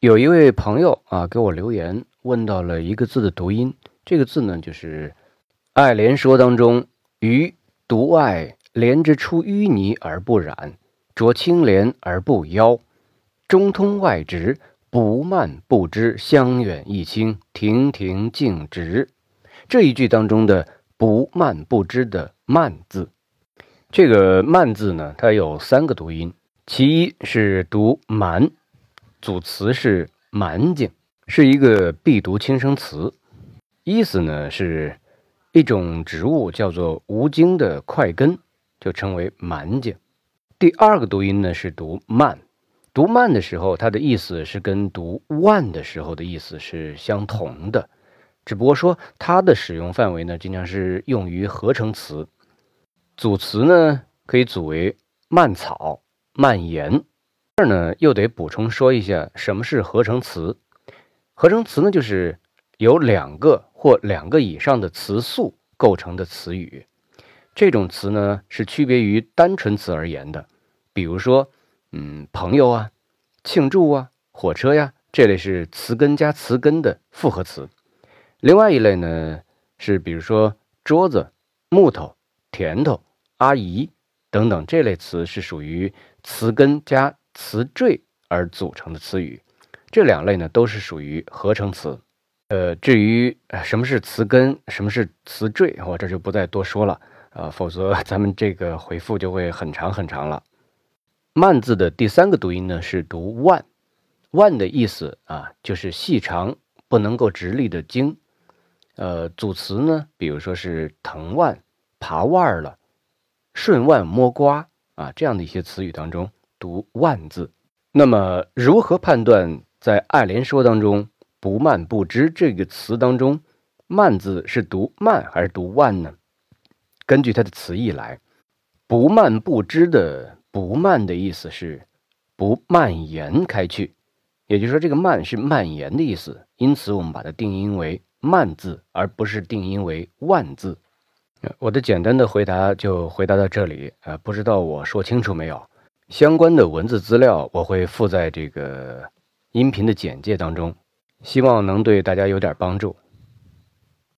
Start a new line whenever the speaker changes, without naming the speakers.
有一位朋友啊给我留言，问到了一个字的读音。这个字呢，就是《爱莲说》当中“鱼独爱莲之出淤泥而不染，濯清涟而不妖，中通外直，不蔓不枝，香远益清，亭亭净植”这一句当中的“不蔓不枝”的“蔓”字，这个“蔓”字呢，它有三个读音，其一是读“蛮”。组词是蛮茎，是一个必读轻声词，意思呢是一种植物叫做无茎的块根，就称为蛮茎。第二个读音呢是读慢，读慢的时候，它的意思是跟读万的时候的意思是相同的，只不过说它的使用范围呢经常是用于合成词，组词呢可以组为蔓草、蔓延。这儿呢，又得补充说一下，什么是合成词？合成词呢，就是由两个或两个以上的词素构成的词语。这种词呢，是区别于单纯词而言的。比如说，嗯，朋友啊，庆祝啊，火车呀，这类是词根加词根的复合词。另外一类呢，是比如说桌子、木头、甜头、阿姨等等这类词，是属于词根加。词缀而组成的词语，这两类呢都是属于合成词。呃，至于什么是词根，什么是词缀，我这就不再多说了啊，否则咱们这个回复就会很长很长了。慢字的第三个读音呢是读腕，腕的意思啊就是细长不能够直立的茎。呃，组词呢，比如说是藤蔓、爬腕儿了、顺腕摸瓜啊这样的一些词语当中。读“万”字，那么如何判断在《爱莲说》当中“不蔓不枝”这个词当中，“蔓”字是读“蔓”还是读“万”呢？根据它的词义来，“不蔓不枝”的“不蔓”的意思是不蔓延开去，也就是说，这个“蔓”是蔓延的意思，因此我们把它定音为“蔓”字，而不是定音为“万”字。我的简单的回答就回答到这里啊，不知道我说清楚没有？相关的文字资料我会附在这个音频的简介当中，希望能对大家有点帮助。